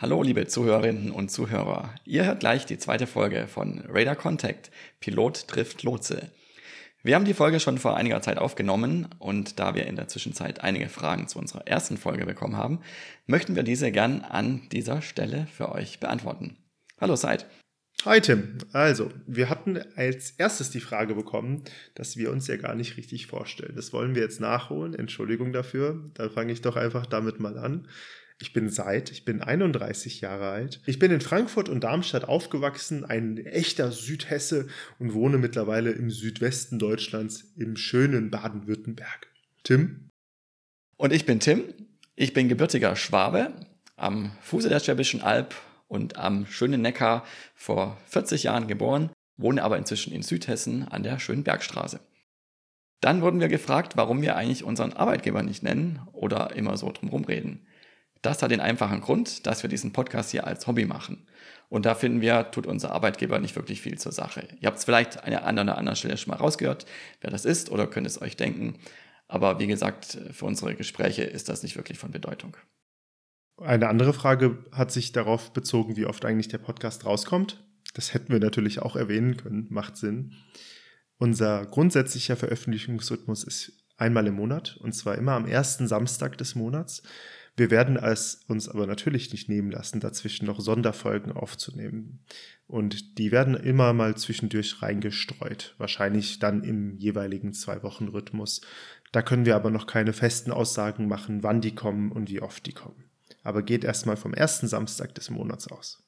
Hallo, liebe Zuhörerinnen und Zuhörer. Ihr hört gleich die zweite Folge von Radar Contact. Pilot trifft Lotse. Wir haben die Folge schon vor einiger Zeit aufgenommen und da wir in der Zwischenzeit einige Fragen zu unserer ersten Folge bekommen haben, möchten wir diese gern an dieser Stelle für euch beantworten. Hallo Seid. Hi Tim. Also, wir hatten als erstes die Frage bekommen, dass wir uns ja gar nicht richtig vorstellen. Das wollen wir jetzt nachholen. Entschuldigung dafür. Da fange ich doch einfach damit mal an. Ich bin Seid, ich bin 31 Jahre alt. Ich bin in Frankfurt und Darmstadt aufgewachsen, ein echter Südhesse und wohne mittlerweile im Südwesten Deutschlands im schönen Baden-Württemberg. Tim? Und ich bin Tim. Ich bin gebürtiger Schwabe am Fuße der Schwäbischen Alb und am schönen Neckar vor 40 Jahren geboren, wohne aber inzwischen in Südhessen an der schönen Bergstraße. Dann wurden wir gefragt, warum wir eigentlich unseren Arbeitgeber nicht nennen oder immer so drumherum reden. Das hat den einfachen Grund, dass wir diesen Podcast hier als Hobby machen. Und da finden wir, tut unser Arbeitgeber nicht wirklich viel zur Sache. Ihr habt es vielleicht an einer oder anderen Stelle schon mal rausgehört, wer das ist, oder könnt es euch denken. Aber wie gesagt, für unsere Gespräche ist das nicht wirklich von Bedeutung. Eine andere Frage hat sich darauf bezogen, wie oft eigentlich der Podcast rauskommt. Das hätten wir natürlich auch erwähnen können, macht Sinn. Unser grundsätzlicher Veröffentlichungsrhythmus ist einmal im Monat und zwar immer am ersten Samstag des Monats. Wir werden es uns aber natürlich nicht nehmen lassen, dazwischen noch Sonderfolgen aufzunehmen. Und die werden immer mal zwischendurch reingestreut, wahrscheinlich dann im jeweiligen Zwei-Wochen-Rhythmus. Da können wir aber noch keine festen Aussagen machen, wann die kommen und wie oft die kommen. Aber geht erstmal vom ersten Samstag des Monats aus.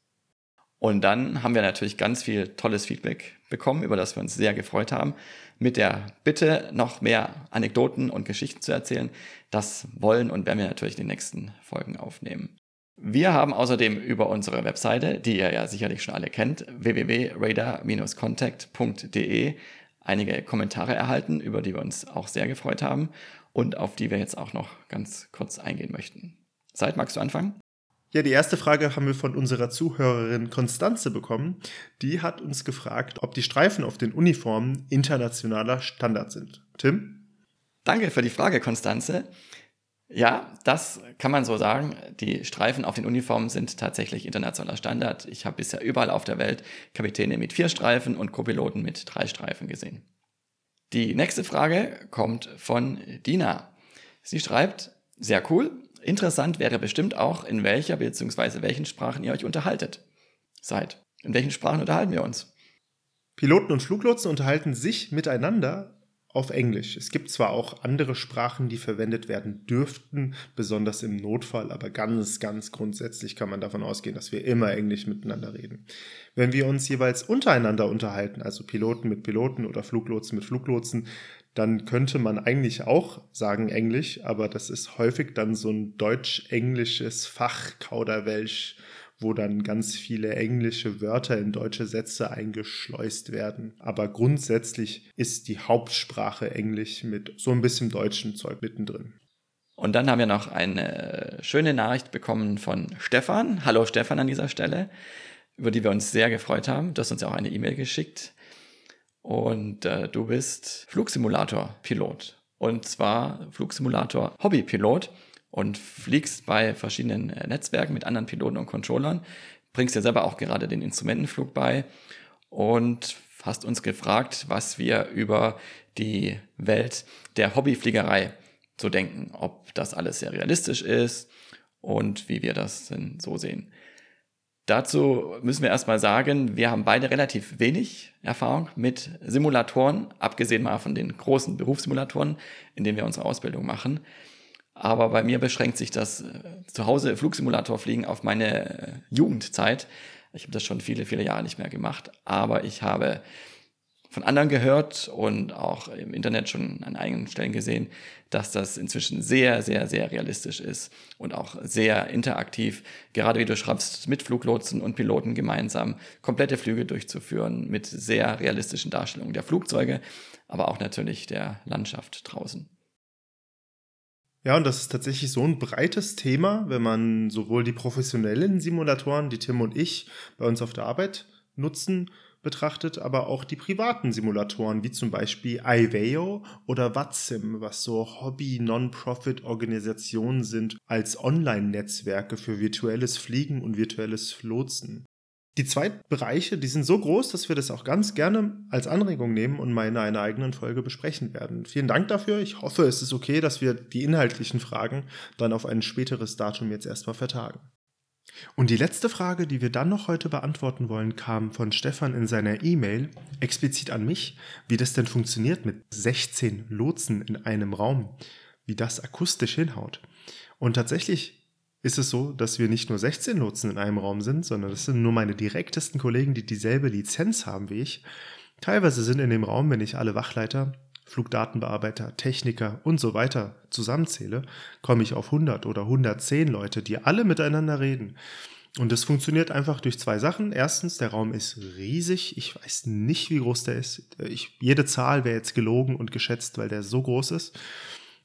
Und dann haben wir natürlich ganz viel tolles Feedback bekommen, über das wir uns sehr gefreut haben, mit der Bitte, noch mehr Anekdoten und Geschichten zu erzählen. Das wollen und werden wir natürlich in den nächsten Folgen aufnehmen. Wir haben außerdem über unsere Webseite, die ihr ja sicherlich schon alle kennt, www.radar-contact.de, einige Kommentare erhalten, über die wir uns auch sehr gefreut haben und auf die wir jetzt auch noch ganz kurz eingehen möchten. Seid, magst du anfangen? Ja, die erste Frage haben wir von unserer Zuhörerin Konstanze bekommen. Die hat uns gefragt, ob die Streifen auf den Uniformen internationaler Standard sind. Tim? Danke für die Frage, Konstanze. Ja, das kann man so sagen. Die Streifen auf den Uniformen sind tatsächlich internationaler Standard. Ich habe bisher überall auf der Welt Kapitäne mit vier Streifen und Copiloten mit drei Streifen gesehen. Die nächste Frage kommt von Dina. Sie schreibt, sehr cool, Interessant wäre bestimmt auch, in welcher bzw. welchen Sprachen ihr euch unterhaltet. Seid. In welchen Sprachen unterhalten wir uns? Piloten und Fluglotsen unterhalten sich miteinander auf Englisch. Es gibt zwar auch andere Sprachen, die verwendet werden dürften, besonders im Notfall, aber ganz, ganz grundsätzlich kann man davon ausgehen, dass wir immer Englisch miteinander reden. Wenn wir uns jeweils untereinander unterhalten, also Piloten mit Piloten oder Fluglotsen mit Fluglotsen, dann könnte man eigentlich auch sagen Englisch, aber das ist häufig dann so ein deutsch-englisches Fachkauderwelsch, wo dann ganz viele englische Wörter in deutsche Sätze eingeschleust werden. Aber grundsätzlich ist die Hauptsprache Englisch mit so ein bisschen deutschem Zeug mittendrin. Und dann haben wir noch eine schöne Nachricht bekommen von Stefan. Hallo Stefan an dieser Stelle, über die wir uns sehr gefreut haben. Du hast uns ja auch eine E-Mail geschickt. Und äh, du bist Flugsimulator-Pilot. Und zwar Flugsimulator-Hobbypilot und fliegst bei verschiedenen äh, Netzwerken mit anderen Piloten und Controllern, bringst dir selber auch gerade den Instrumentenflug bei und hast uns gefragt, was wir über die Welt der Hobbyfliegerei so denken, ob das alles sehr realistisch ist und wie wir das denn so sehen. Dazu müssen wir erstmal sagen, wir haben beide relativ wenig Erfahrung mit Simulatoren, abgesehen mal von den großen Berufssimulatoren, in denen wir unsere Ausbildung machen. Aber bei mir beschränkt sich das äh, zu Hause Flugsimulator fliegen auf meine äh, Jugendzeit. Ich habe das schon viele, viele Jahre nicht mehr gemacht, aber ich habe von anderen gehört und auch im Internet schon an einigen Stellen gesehen, dass das inzwischen sehr, sehr, sehr realistisch ist und auch sehr interaktiv, gerade wie du schreibst, mit Fluglotsen und Piloten gemeinsam komplette Flüge durchzuführen mit sehr realistischen Darstellungen der Flugzeuge, aber auch natürlich der Landschaft draußen. Ja, und das ist tatsächlich so ein breites Thema, wenn man sowohl die professionellen Simulatoren, die Tim und ich bei uns auf der Arbeit nutzen, betrachtet, aber auch die privaten Simulatoren, wie zum Beispiel Iveo oder Watsim, was so Hobby-Non-Profit-Organisationen sind als Online-Netzwerke für virtuelles Fliegen und virtuelles Lotsen. Die zwei Bereiche, die sind so groß, dass wir das auch ganz gerne als Anregung nehmen und mal in einer eigenen Folge besprechen werden. Vielen Dank dafür. Ich hoffe, es ist okay, dass wir die inhaltlichen Fragen dann auf ein späteres Datum jetzt erstmal vertagen. Und die letzte Frage, die wir dann noch heute beantworten wollen, kam von Stefan in seiner E-Mail explizit an mich, wie das denn funktioniert mit 16 Lotsen in einem Raum, wie das akustisch hinhaut. Und tatsächlich ist es so, dass wir nicht nur 16 Lotsen in einem Raum sind, sondern das sind nur meine direktesten Kollegen, die dieselbe Lizenz haben wie ich. Teilweise sind in dem Raum, wenn ich alle Wachleiter Flugdatenbearbeiter, Techniker und so weiter zusammenzähle, komme ich auf 100 oder 110 Leute, die alle miteinander reden. Und das funktioniert einfach durch zwei Sachen. Erstens, der Raum ist riesig. Ich weiß nicht, wie groß der ist. Ich, jede Zahl wäre jetzt gelogen und geschätzt, weil der so groß ist.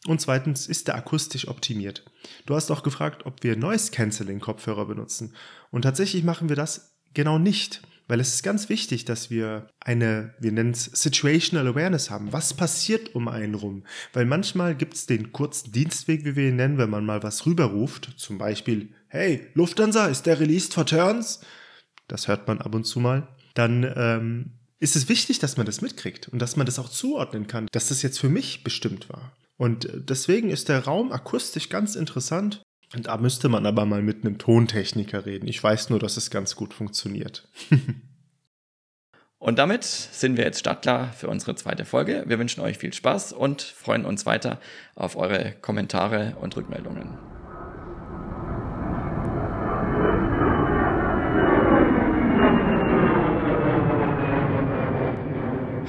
Und zweitens ist der akustisch optimiert. Du hast auch gefragt, ob wir Noise Cancelling Kopfhörer benutzen. Und tatsächlich machen wir das genau nicht. Weil es ist ganz wichtig, dass wir eine, wir nennen es Situational Awareness haben. Was passiert um einen rum? Weil manchmal gibt es den kurzen Dienstweg, wie wir ihn nennen, wenn man mal was rüberruft. Zum Beispiel, hey, Lufthansa, ist der released for turns? Das hört man ab und zu mal. Dann ähm, ist es wichtig, dass man das mitkriegt und dass man das auch zuordnen kann, dass das jetzt für mich bestimmt war. Und äh, deswegen ist der Raum akustisch ganz interessant und da müsste man aber mal mit einem Tontechniker reden. Ich weiß nur, dass es ganz gut funktioniert. und damit sind wir jetzt startklar für unsere zweite Folge. Wir wünschen euch viel Spaß und freuen uns weiter auf eure Kommentare und Rückmeldungen.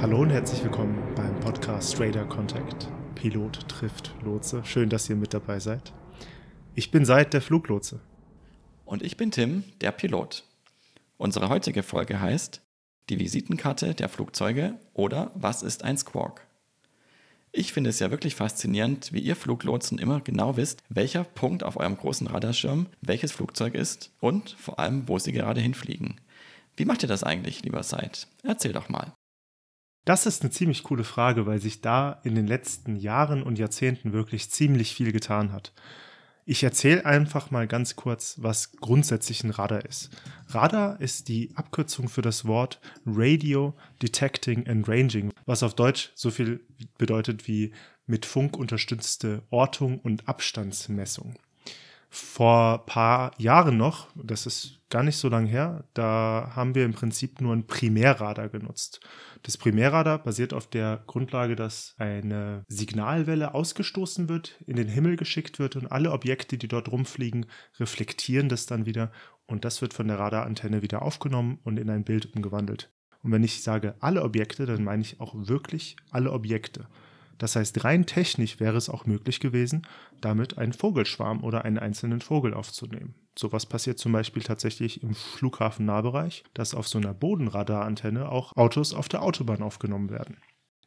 Hallo und herzlich willkommen beim Podcast Strader Contact. Pilot trifft Lotse. Schön, dass ihr mit dabei seid. Ich bin Seid, der Fluglotse. Und ich bin Tim, der Pilot. Unsere heutige Folge heißt Die Visitenkarte der Flugzeuge oder Was ist ein Squawk? Ich finde es ja wirklich faszinierend, wie ihr Fluglotsen immer genau wisst, welcher Punkt auf eurem großen Radarschirm welches Flugzeug ist und vor allem, wo sie gerade hinfliegen. Wie macht ihr das eigentlich, lieber Seid? Erzähl doch mal. Das ist eine ziemlich coole Frage, weil sich da in den letzten Jahren und Jahrzehnten wirklich ziemlich viel getan hat. Ich erzähle einfach mal ganz kurz, was grundsätzlich ein Radar ist. Radar ist die Abkürzung für das Wort Radio Detecting and Ranging, was auf Deutsch so viel bedeutet wie mit Funk unterstützte Ortung und Abstandsmessung. Vor ein paar Jahren noch, das ist gar nicht so lange her, da haben wir im Prinzip nur ein Primärradar genutzt. Das Primärradar basiert auf der Grundlage, dass eine Signalwelle ausgestoßen wird, in den Himmel geschickt wird und alle Objekte, die dort rumfliegen, reflektieren das dann wieder und das wird von der Radarantenne wieder aufgenommen und in ein Bild umgewandelt. Und wenn ich sage alle Objekte, dann meine ich auch wirklich alle Objekte. Das heißt, rein technisch wäre es auch möglich gewesen, damit einen Vogelschwarm oder einen einzelnen Vogel aufzunehmen. Sowas passiert zum Beispiel tatsächlich im Flughafennahbereich, dass auf so einer Bodenradarantenne auch Autos auf der Autobahn aufgenommen werden.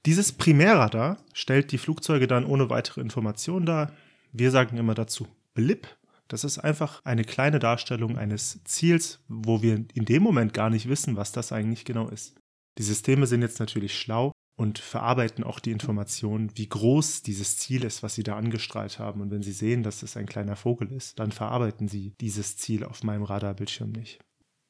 Dieses Primärradar stellt die Flugzeuge dann ohne weitere Informationen dar. Wir sagen immer dazu Blip. Das ist einfach eine kleine Darstellung eines Ziels, wo wir in dem Moment gar nicht wissen, was das eigentlich genau ist. Die Systeme sind jetzt natürlich schlau und verarbeiten auch die Informationen, wie groß dieses Ziel ist, was sie da angestrahlt haben. Und wenn sie sehen, dass es ein kleiner Vogel ist, dann verarbeiten sie dieses Ziel auf meinem Radarbildschirm nicht.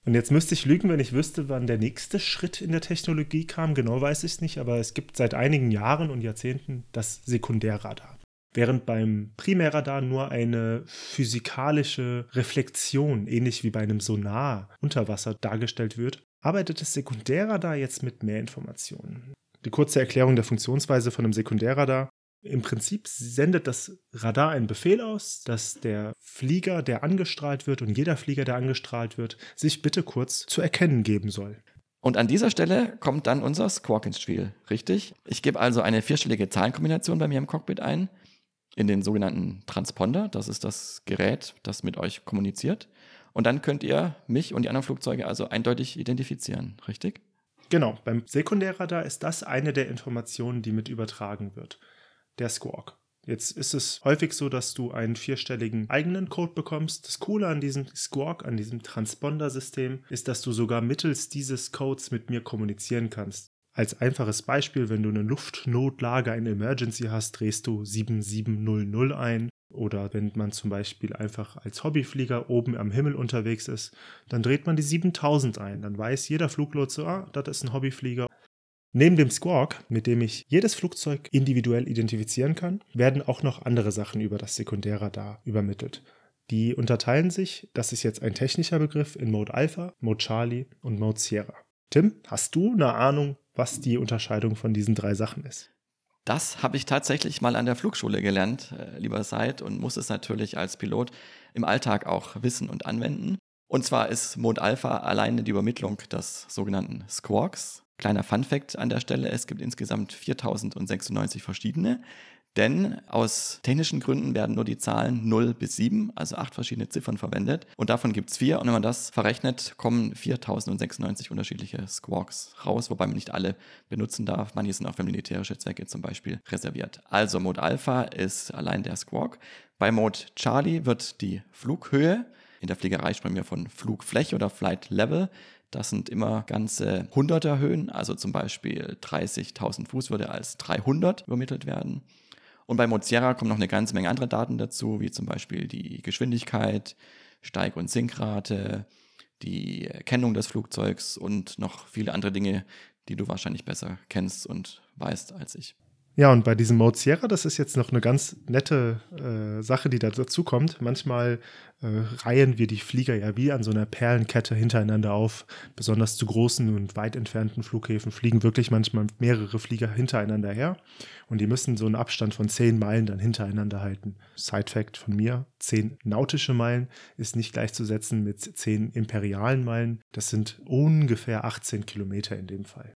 Und jetzt müsste ich lügen, wenn ich wüsste, wann der nächste Schritt in der Technologie kam. Genau weiß ich es nicht, aber es gibt seit einigen Jahren und Jahrzehnten das Sekundärradar. Während beim Primärradar nur eine physikalische Reflexion, ähnlich wie bei einem Sonar unter Wasser dargestellt wird, arbeitet das Sekundärradar jetzt mit mehr Informationen. Die kurze Erklärung der Funktionsweise von einem Sekundärradar. Im Prinzip sendet das Radar einen Befehl aus, dass der Flieger, der angestrahlt wird und jeder Flieger, der angestrahlt wird, sich bitte kurz zu erkennen geben soll. Und an dieser Stelle kommt dann unser Squawk ins Spiel, richtig? Ich gebe also eine vierstellige Zahlenkombination bei mir im Cockpit ein, in den sogenannten Transponder. Das ist das Gerät, das mit euch kommuniziert. Und dann könnt ihr mich und die anderen Flugzeuge also eindeutig identifizieren, richtig? Genau, beim Sekundärradar ist das eine der Informationen, die mit übertragen wird. Der Squawk. Jetzt ist es häufig so, dass du einen vierstelligen eigenen Code bekommst. Das Coole an diesem Squawk, an diesem Transponder-System, ist, dass du sogar mittels dieses Codes mit mir kommunizieren kannst. Als einfaches Beispiel, wenn du eine Luftnotlage, eine Emergency hast, drehst du 7700 ein. Oder wenn man zum Beispiel einfach als Hobbyflieger oben am Himmel unterwegs ist, dann dreht man die 7000 ein. Dann weiß jeder Fluglotse, ah, das ist ein Hobbyflieger. Neben dem Squawk, mit dem ich jedes Flugzeug individuell identifizieren kann, werden auch noch andere Sachen über das Sekundärradar übermittelt. Die unterteilen sich, das ist jetzt ein technischer Begriff, in Mode Alpha, Mode Charlie und Mode Sierra. Tim, hast du eine Ahnung, was die Unterscheidung von diesen drei Sachen ist? Das habe ich tatsächlich mal an der Flugschule gelernt, äh, lieber Seid, und muss es natürlich als Pilot im Alltag auch wissen und anwenden. Und zwar ist Mode Alpha alleine die Übermittlung des sogenannten Squawks. Kleiner Fun Fact an der Stelle, es gibt insgesamt 4096 verschiedene. Denn aus technischen Gründen werden nur die Zahlen 0 bis 7, also acht verschiedene Ziffern verwendet. Und davon gibt es vier. Und wenn man das verrechnet, kommen 4096 unterschiedliche Squawks raus, wobei man nicht alle benutzen darf. Manche sind auch für militärische Zwecke zum Beispiel reserviert. Also Mode Alpha ist allein der Squawk. Bei Mode Charlie wird die Flughöhe, in der Fliegerei sprechen wir von Flugfläche oder Flight Level, das sind immer ganze Hunderter Höhen, also zum Beispiel 30.000 Fuß würde als 300 übermittelt werden. Und bei Mozilla kommen noch eine ganze Menge andere Daten dazu, wie zum Beispiel die Geschwindigkeit, Steig- und Sinkrate, die Erkennung des Flugzeugs und noch viele andere Dinge, die du wahrscheinlich besser kennst und weißt als ich. Ja, und bei diesem Mode Sierra, das ist jetzt noch eine ganz nette äh, Sache, die da dazu kommt. Manchmal äh, reihen wir die Flieger ja wie an so einer Perlenkette hintereinander auf. Besonders zu großen und weit entfernten Flughäfen fliegen wirklich manchmal mehrere Flieger hintereinander her. Und die müssen so einen Abstand von zehn Meilen dann hintereinander halten. Side Fact von mir: zehn nautische Meilen ist nicht gleichzusetzen mit zehn imperialen Meilen. Das sind ungefähr 18 Kilometer in dem Fall.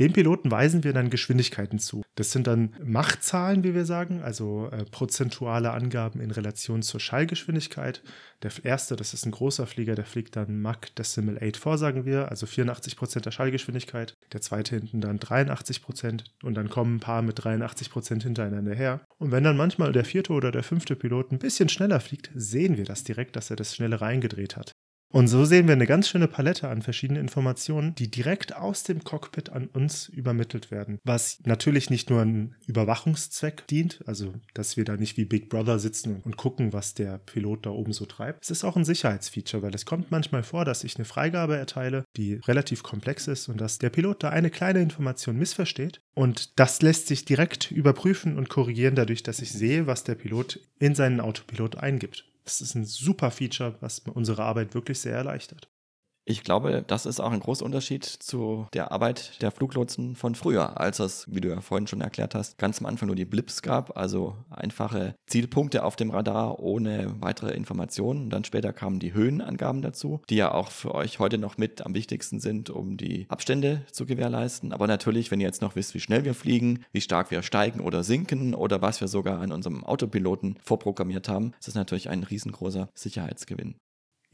Den Piloten weisen wir dann Geschwindigkeiten zu. Das sind dann Machtzahlen, wie wir sagen, also äh, prozentuale Angaben in Relation zur Schallgeschwindigkeit. Der erste, das ist ein großer Flieger, der fliegt dann Mach Decimal 8 vor, sagen wir, also 84 Prozent der Schallgeschwindigkeit. Der zweite hinten dann 83 Prozent und dann kommen ein paar mit 83 Prozent hintereinander her. Und wenn dann manchmal der vierte oder der fünfte Pilot ein bisschen schneller fliegt, sehen wir das direkt, dass er das schneller reingedreht hat. Und so sehen wir eine ganz schöne Palette an verschiedenen Informationen, die direkt aus dem Cockpit an uns übermittelt werden. Was natürlich nicht nur einen Überwachungszweck dient, also dass wir da nicht wie Big Brother sitzen und gucken, was der Pilot da oben so treibt. Es ist auch ein Sicherheitsfeature, weil es kommt manchmal vor, dass ich eine Freigabe erteile, die relativ komplex ist und dass der Pilot da eine kleine Information missversteht. Und das lässt sich direkt überprüfen und korrigieren dadurch, dass ich sehe, was der Pilot in seinen Autopilot eingibt. Das ist ein super Feature, was unsere Arbeit wirklich sehr erleichtert. Ich glaube, das ist auch ein großer Unterschied zu der Arbeit der Fluglotsen von früher, als es, wie du ja vorhin schon erklärt hast, ganz am Anfang nur die Blips gab, also einfache Zielpunkte auf dem Radar ohne weitere Informationen. dann später kamen die Höhenangaben dazu, die ja auch für euch heute noch mit am wichtigsten sind, um die Abstände zu gewährleisten. Aber natürlich, wenn ihr jetzt noch wisst, wie schnell wir fliegen, wie stark wir steigen oder sinken oder was wir sogar an unserem Autopiloten vorprogrammiert haben, ist das natürlich ein riesengroßer Sicherheitsgewinn.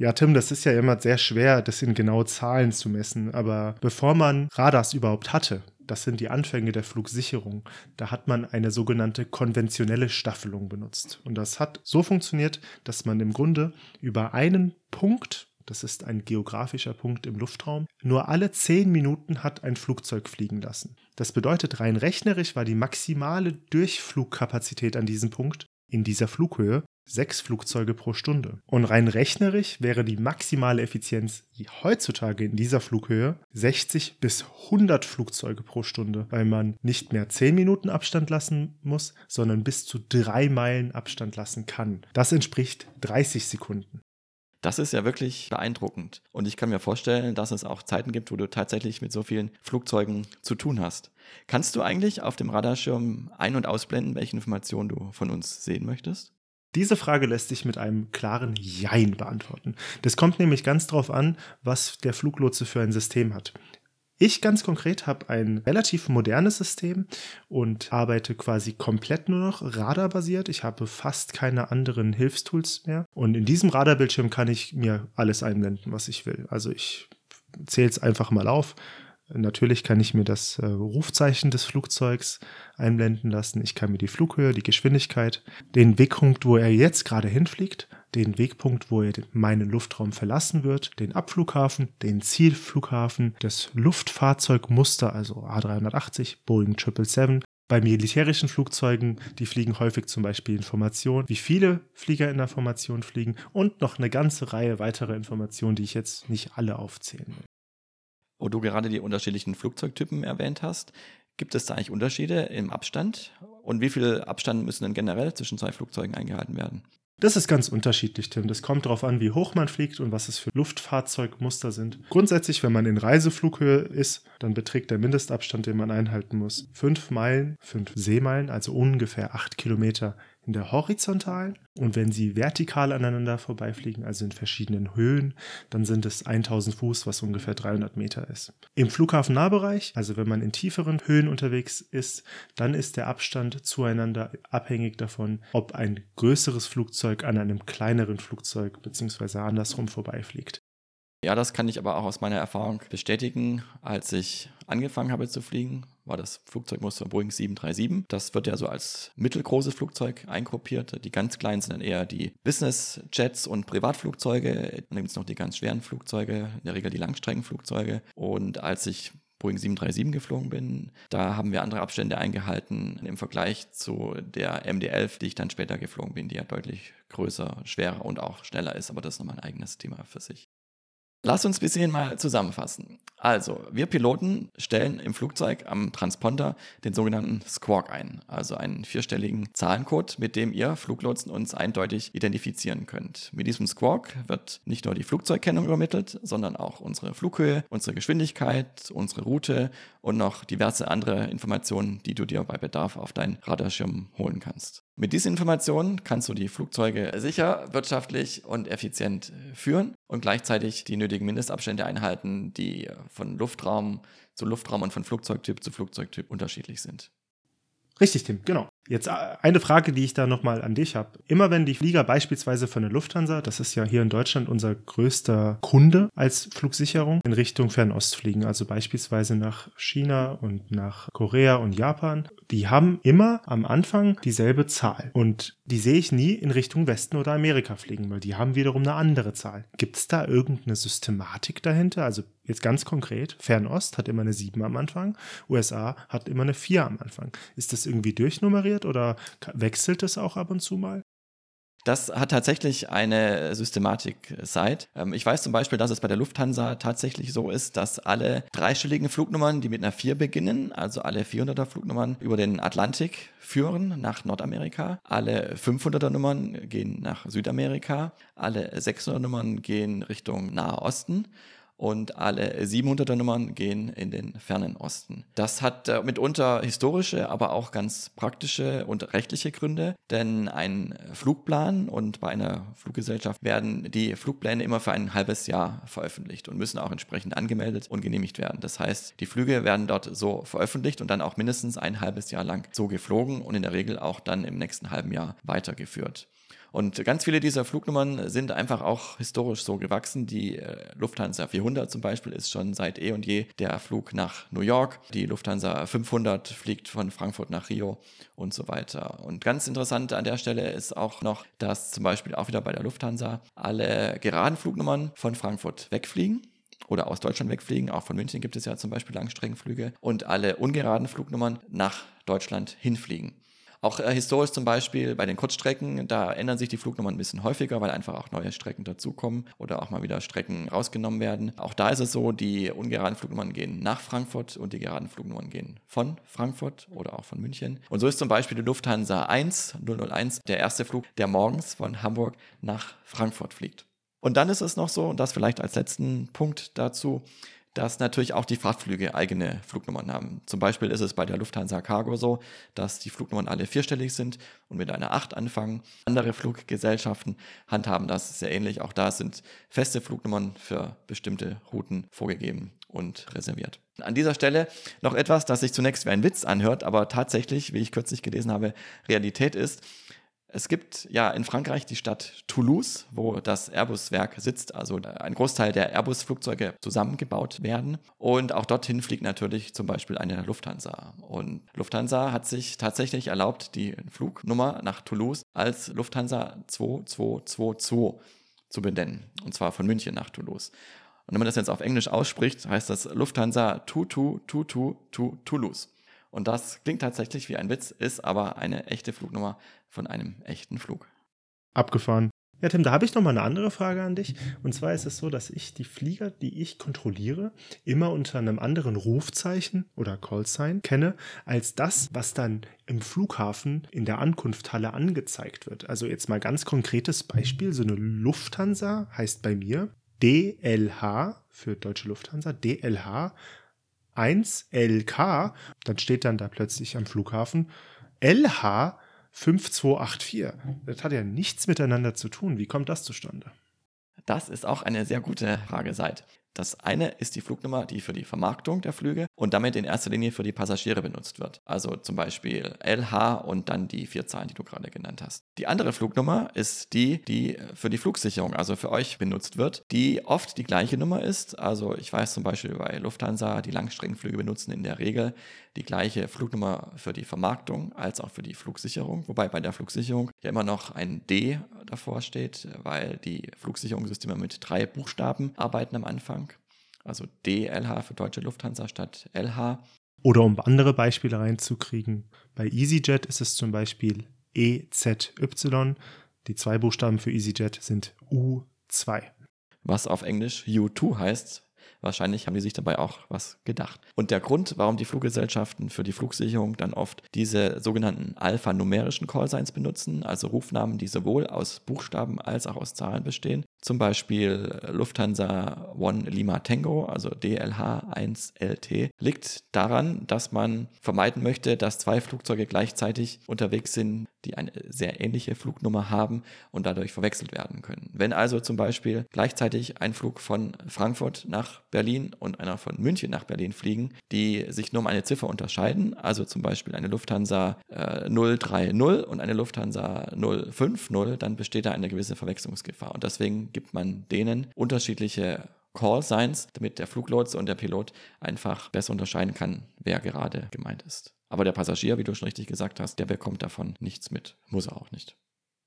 Ja, Tim, das ist ja immer sehr schwer, das in genaue Zahlen zu messen. Aber bevor man Radars überhaupt hatte, das sind die Anfänge der Flugsicherung, da hat man eine sogenannte konventionelle Staffelung benutzt. Und das hat so funktioniert, dass man im Grunde über einen Punkt, das ist ein geografischer Punkt im Luftraum, nur alle zehn Minuten hat ein Flugzeug fliegen lassen. Das bedeutet, rein rechnerisch war die maximale Durchflugkapazität an diesem Punkt in dieser Flughöhe sechs Flugzeuge pro Stunde. Und rein rechnerisch wäre die maximale Effizienz heutzutage in dieser Flughöhe 60 bis 100 Flugzeuge pro Stunde, weil man nicht mehr 10 Minuten Abstand lassen muss, sondern bis zu drei Meilen Abstand lassen kann. Das entspricht 30 Sekunden. Das ist ja wirklich beeindruckend. Und ich kann mir vorstellen, dass es auch Zeiten gibt, wo du tatsächlich mit so vielen Flugzeugen zu tun hast. Kannst du eigentlich auf dem Radarschirm ein- und ausblenden, welche Informationen du von uns sehen möchtest? Diese Frage lässt sich mit einem klaren Jein beantworten. Das kommt nämlich ganz darauf an, was der Fluglotse für ein System hat. Ich ganz konkret habe ein relativ modernes System und arbeite quasi komplett nur noch radarbasiert. Ich habe fast keine anderen Hilfstools mehr. Und in diesem Radarbildschirm kann ich mir alles einblenden, was ich will. Also ich zähle es einfach mal auf. Natürlich kann ich mir das äh, Rufzeichen des Flugzeugs einblenden lassen. Ich kann mir die Flughöhe, die Geschwindigkeit, den Wegpunkt, wo er jetzt gerade hinfliegt, den Wegpunkt, wo er meinen Luftraum verlassen wird, den Abflughafen, den Zielflughafen, das Luftfahrzeugmuster, also A380, Boeing 777. Bei militärischen Flugzeugen, die fliegen häufig zum Beispiel Informationen, wie viele Flieger in der Formation fliegen und noch eine ganze Reihe weiterer Informationen, die ich jetzt nicht alle aufzählen will. Wo du gerade die unterschiedlichen Flugzeugtypen erwähnt hast, gibt es da eigentlich Unterschiede im Abstand? Und wie viel Abstand müssen denn generell zwischen zwei Flugzeugen eingehalten werden? Das ist ganz unterschiedlich, Tim. Das kommt darauf an, wie hoch man fliegt und was es für Luftfahrzeugmuster sind. Grundsätzlich, wenn man in Reiseflughöhe ist, dann beträgt der Mindestabstand, den man einhalten muss, fünf Meilen, fünf Seemeilen, also ungefähr acht Kilometer in der horizontalen und wenn sie vertikal aneinander vorbeifliegen, also in verschiedenen Höhen, dann sind es 1000 Fuß, was ungefähr 300 Meter ist. Im Flughafennahbereich, also wenn man in tieferen Höhen unterwegs ist, dann ist der Abstand zueinander abhängig davon, ob ein größeres Flugzeug an einem kleineren Flugzeug bzw. andersrum vorbeifliegt. Ja, das kann ich aber auch aus meiner Erfahrung bestätigen. Als ich angefangen habe zu fliegen, war das Flugzeugmuster Boeing 737. Das wird ja so als mittelgroßes Flugzeug eingruppiert. Die ganz kleinen sind dann eher die Business Jets und Privatflugzeuge. Dann gibt es noch die ganz schweren Flugzeuge, in der Regel die Langstreckenflugzeuge. Und als ich Boeing 737 geflogen bin, da haben wir andere Abstände eingehalten im Vergleich zu der MD-11, die ich dann später geflogen bin, die ja deutlich größer, schwerer und auch schneller ist. Aber das ist nochmal ein eigenes Thema für sich. Lass uns ein bisschen mal zusammenfassen. Also, wir Piloten stellen im Flugzeug am Transponder den sogenannten Squawk ein, also einen vierstelligen Zahlencode, mit dem ihr Fluglotsen uns eindeutig identifizieren könnt. Mit diesem Squawk wird nicht nur die Flugzeugkennung übermittelt, sondern auch unsere Flughöhe, unsere Geschwindigkeit, unsere Route und noch diverse andere Informationen, die du dir bei Bedarf auf deinen Radarschirm holen kannst. Mit diesen Informationen kannst du die Flugzeuge sicher, wirtschaftlich und effizient führen und gleichzeitig die nötigen Mindestabstände einhalten, die von Luftraum zu Luftraum und von Flugzeugtyp zu Flugzeugtyp unterschiedlich sind. Richtig, Tim, genau. Jetzt äh, eine Frage, die ich da nochmal an dich habe. Immer wenn die Flieger beispielsweise von der Lufthansa, das ist ja hier in Deutschland unser größter Kunde als Flugsicherung, in Richtung Fernost fliegen, also beispielsweise nach China und nach Korea und Japan, die haben immer am Anfang dieselbe Zahl. Und die sehe ich nie in Richtung Westen oder Amerika fliegen, weil die haben wiederum eine andere Zahl. Gibt es da irgendeine Systematik dahinter? Also jetzt ganz konkret, Fernost hat immer eine 7 am Anfang, USA hat immer eine 4 am Anfang. Ist das irgendwie durchnummeriert oder wechselt es auch ab und zu mal? Das hat tatsächlich eine Systematik seit. Ähm, ich weiß zum Beispiel, dass es bei der Lufthansa tatsächlich so ist, dass alle dreistelligen Flugnummern, die mit einer 4 beginnen, also alle 400er Flugnummern über den Atlantik führen nach Nordamerika. Alle 500er Nummern gehen nach Südamerika. Alle 600er Nummern gehen Richtung Nahe Osten und alle 700er Nummern gehen in den fernen Osten. Das hat äh, mitunter historische, aber auch ganz praktische und rechtliche Gründe, denn ein Flugplan und bei einer Fluggesellschaft werden die Flugpläne immer für ein halbes Jahr veröffentlicht und müssen auch entsprechend angemeldet und genehmigt werden. Das heißt, die Flüge werden dort so veröffentlicht und dann auch mindestens ein halbes Jahr lang so geflogen und in der Regel auch dann im nächsten halben Jahr weitergeführt. Und ganz viele dieser Flugnummern sind einfach auch historisch so gewachsen. Die äh, Lufthansa 400 zum Beispiel ist schon seit eh und je der Flug nach New York. Die Lufthansa 500 fliegt von Frankfurt nach Rio und so weiter. Und ganz interessant an der Stelle ist auch noch, dass zum Beispiel auch wieder bei der Lufthansa alle geraden Flugnummern von Frankfurt wegfliegen oder aus Deutschland wegfliegen. Auch von München gibt es ja zum Beispiel Langstreckenflüge und alle ungeraden Flugnummern nach Deutschland hinfliegen. Auch äh, historisch zum Beispiel bei den Kurzstrecken, da ändern sich die Flugnummern ein bisschen häufiger, weil einfach auch neue Strecken dazukommen oder auch mal wieder Strecken rausgenommen werden. Auch da ist es so, die ungeraden Flugnummern gehen nach Frankfurt und die geraden Flugnummern gehen von Frankfurt oder auch von München. Und so ist zum Beispiel die Lufthansa 1 001 der erste Flug, der morgens von Hamburg nach Frankfurt fliegt. Und dann ist es noch so, und das vielleicht als letzten Punkt dazu, dass natürlich auch die Frachtflüge eigene Flugnummern haben. Zum Beispiel ist es bei der Lufthansa Cargo so, dass die Flugnummern alle vierstellig sind und mit einer 8 anfangen. Andere Fluggesellschaften handhaben das sehr ähnlich. Auch da sind feste Flugnummern für bestimmte Routen vorgegeben und reserviert. An dieser Stelle noch etwas, das sich zunächst wie ein Witz anhört, aber tatsächlich, wie ich kürzlich gelesen habe, Realität ist. Es gibt ja in Frankreich die Stadt Toulouse, wo das Airbus-Werk sitzt, also ein Großteil der Airbus-Flugzeuge zusammengebaut werden. Und auch dorthin fliegt natürlich zum Beispiel eine Lufthansa. Und Lufthansa hat sich tatsächlich erlaubt, die Flugnummer nach Toulouse als Lufthansa 2222 zu benennen. Und zwar von München nach Toulouse. Und wenn man das jetzt auf Englisch ausspricht, heißt das Lufthansa 2222 Toulouse. Und das klingt tatsächlich wie ein Witz, ist aber eine echte Flugnummer von einem echten Flug. Abgefahren. Ja, Tim, da habe ich noch mal eine andere Frage an dich. Und zwar ist es so, dass ich die Flieger, die ich kontrolliere, immer unter einem anderen Rufzeichen oder Callsign kenne, als das, was dann im Flughafen in der Ankunfthalle angezeigt wird. Also jetzt mal ganz konkretes Beispiel. So eine Lufthansa heißt bei mir DLH für Deutsche Lufthansa, DLH 1LK, dann steht dann da plötzlich am Flughafen LH 5284. Das hat ja nichts miteinander zu tun. Wie kommt das zustande? Das ist auch eine sehr gute Frage, Seid. Das eine ist die Flugnummer, die für die Vermarktung der Flüge und damit in erster Linie für die Passagiere benutzt wird. Also zum Beispiel LH und dann die vier Zahlen, die du gerade genannt hast. Die andere Flugnummer ist die, die für die Flugsicherung, also für euch benutzt wird, die oft die gleiche Nummer ist. Also ich weiß zum Beispiel bei Lufthansa, die Langstreckenflüge benutzen in der Regel die gleiche Flugnummer für die Vermarktung als auch für die Flugsicherung. Wobei bei der Flugsicherung ja immer noch ein D davor steht, weil die Flugsicherungssysteme mit drei Buchstaben arbeiten am Anfang. Also DLH für Deutsche Lufthansa statt LH. Oder um andere Beispiele reinzukriegen, bei EasyJet ist es zum Beispiel EZY. Die zwei Buchstaben für EasyJet sind U2. Was auf Englisch U2 heißt, Wahrscheinlich haben die sich dabei auch was gedacht. Und der Grund, warum die Fluggesellschaften für die Flugsicherung dann oft diese sogenannten alphanumerischen Callsigns benutzen, also Rufnamen, die sowohl aus Buchstaben als auch aus Zahlen bestehen, zum Beispiel Lufthansa One Lima Tango, also DLH 1 LT, liegt daran, dass man vermeiden möchte, dass zwei Flugzeuge gleichzeitig unterwegs sind, die eine sehr ähnliche Flugnummer haben und dadurch verwechselt werden können. Wenn also zum Beispiel gleichzeitig ein Flug von Frankfurt nach Berlin und einer von München nach Berlin fliegen, die sich nur um eine Ziffer unterscheiden, also zum Beispiel eine Lufthansa äh, 030 und eine Lufthansa 050, dann besteht da eine gewisse Verwechslungsgefahr. Und deswegen gibt man denen unterschiedliche Call Signs, damit der Fluglotse und der Pilot einfach besser unterscheiden kann, wer gerade gemeint ist. Aber der Passagier, wie du schon richtig gesagt hast, der bekommt davon nichts mit. Muss er auch nicht.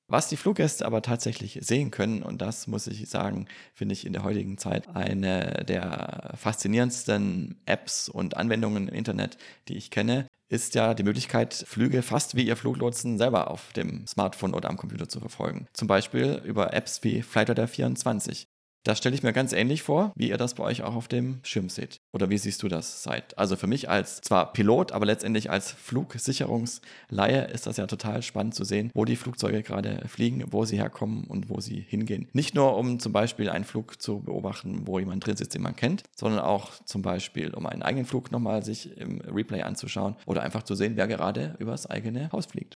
Was die Fluggäste aber tatsächlich sehen können, und das muss ich sagen, finde ich in der heutigen Zeit eine der faszinierendsten Apps und Anwendungen im Internet, die ich kenne, ist ja die Möglichkeit, Flüge fast wie ihr Fluglotsen selber auf dem Smartphone oder am Computer zu verfolgen. Zum Beispiel über Apps wie Flightradar 24. Das stelle ich mir ganz ähnlich vor, wie ihr das bei euch auch auf dem Schirm seht. Oder wie siehst du das seid? Also für mich als zwar Pilot, aber letztendlich als Flugsicherungsleihe ist das ja total spannend zu sehen, wo die Flugzeuge gerade fliegen, wo sie herkommen und wo sie hingehen. Nicht nur, um zum Beispiel einen Flug zu beobachten, wo jemand drin sitzt, den man kennt, sondern auch zum Beispiel, um einen eigenen Flug nochmal sich im Replay anzuschauen oder einfach zu sehen, wer gerade übers eigene Haus fliegt.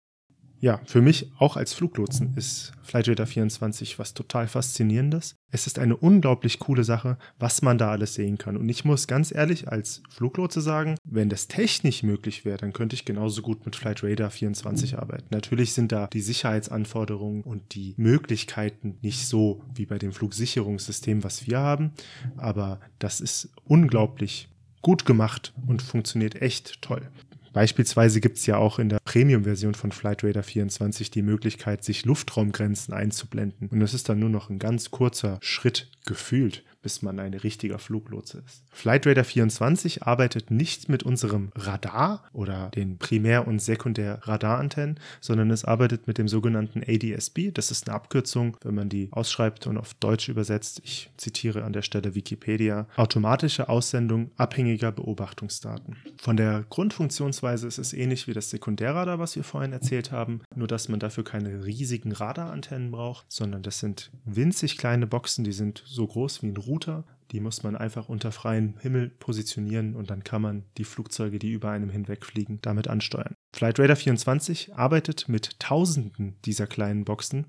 Ja, für mich auch als Fluglotsen ist Flightradar 24 was total faszinierendes. Es ist eine unglaublich coole Sache, was man da alles sehen kann. Und ich muss ganz ehrlich als Fluglotse sagen, wenn das technisch möglich wäre, dann könnte ich genauso gut mit Flightradar 24 arbeiten. Natürlich sind da die Sicherheitsanforderungen und die Möglichkeiten nicht so wie bei dem Flugsicherungssystem, was wir haben, aber das ist unglaublich gut gemacht und funktioniert echt toll. Beispielsweise gibt es ja auch in der Premium-Version von Flight Radar 24 die Möglichkeit, sich Luftraumgrenzen einzublenden. Und das ist dann nur noch ein ganz kurzer Schritt gefühlt bis man ein richtiger Fluglotse ist. Flightradar 24 arbeitet nicht mit unserem Radar oder den Primär- und Sekundär-Radarantennen, sondern es arbeitet mit dem sogenannten ADSB. Das ist eine Abkürzung, wenn man die ausschreibt und auf Deutsch übersetzt. Ich zitiere an der Stelle Wikipedia. Automatische Aussendung abhängiger Beobachtungsdaten. Von der Grundfunktionsweise ist es ähnlich wie das Sekundärradar, was wir vorhin erzählt haben, nur dass man dafür keine riesigen Radarantennen braucht, sondern das sind winzig kleine Boxen, die sind so groß wie ein Router. Die muss man einfach unter freiem Himmel positionieren und dann kann man die Flugzeuge, die über einem hinwegfliegen, damit ansteuern. Flight Radar 24 arbeitet mit Tausenden dieser kleinen Boxen,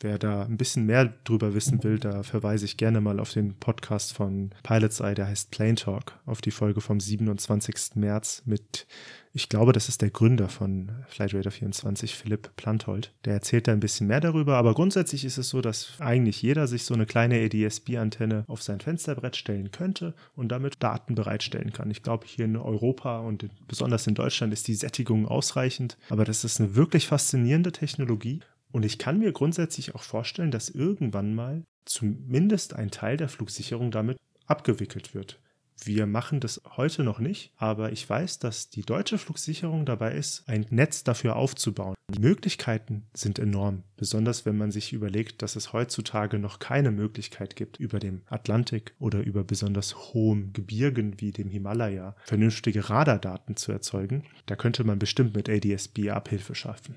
Wer da ein bisschen mehr drüber wissen will, da verweise ich gerne mal auf den Podcast von Pilot's Eye, der heißt Plane Talk, auf die Folge vom 27. März mit, ich glaube, das ist der Gründer von Flight Radar 24, Philipp Planthold. Der erzählt da ein bisschen mehr darüber, aber grundsätzlich ist es so, dass eigentlich jeder sich so eine kleine ADS-B-Antenne auf sein Fensterbrett stellen könnte und damit Daten bereitstellen kann. Ich glaube, hier in Europa und besonders in Deutschland ist die Sättigung ausreichend, aber das ist eine wirklich faszinierende Technologie und ich kann mir grundsätzlich auch vorstellen, dass irgendwann mal zumindest ein Teil der Flugsicherung damit abgewickelt wird. Wir machen das heute noch nicht, aber ich weiß, dass die deutsche Flugsicherung dabei ist, ein Netz dafür aufzubauen. Die Möglichkeiten sind enorm, besonders wenn man sich überlegt, dass es heutzutage noch keine Möglichkeit gibt, über dem Atlantik oder über besonders hohem Gebirgen wie dem Himalaya vernünftige Radardaten zu erzeugen. Da könnte man bestimmt mit ADS-B Abhilfe schaffen.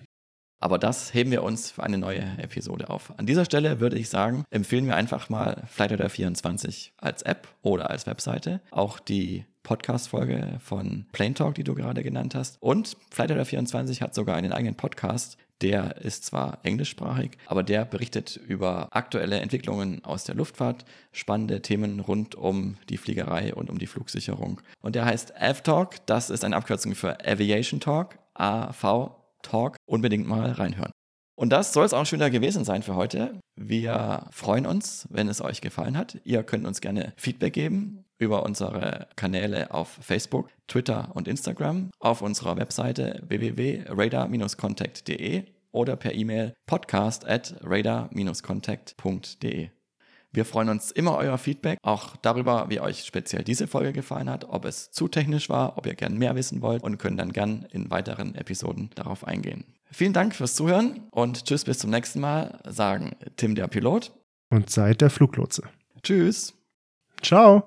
Aber das heben wir uns für eine neue Episode auf. An dieser Stelle würde ich sagen, empfehlen wir einfach mal Flightradar 24 als App oder als Webseite. Auch die Podcast-Folge von Plane Talk, die du gerade genannt hast. Und Flightradar 24 hat sogar einen eigenen Podcast. Der ist zwar englischsprachig, aber der berichtet über aktuelle Entwicklungen aus der Luftfahrt, spannende Themen rund um die Fliegerei und um die Flugsicherung. Und der heißt AvTalk. Das ist eine Abkürzung für Aviation Talk. AV Talk unbedingt mal reinhören. Und das soll es auch schon wieder gewesen sein für heute. Wir freuen uns, wenn es euch gefallen hat. Ihr könnt uns gerne Feedback geben über unsere Kanäle auf Facebook, Twitter und Instagram, auf unserer Webseite www.radar-contact.de oder per E-Mail podcast at radar-contact.de. Wir freuen uns immer euer Feedback, auch darüber, wie euch speziell diese Folge gefallen hat, ob es zu technisch war, ob ihr gern mehr wissen wollt und können dann gern in weiteren Episoden darauf eingehen. Vielen Dank fürs Zuhören und tschüss bis zum nächsten Mal, sagen Tim der Pilot und seid der Fluglotse. Tschüss. Ciao.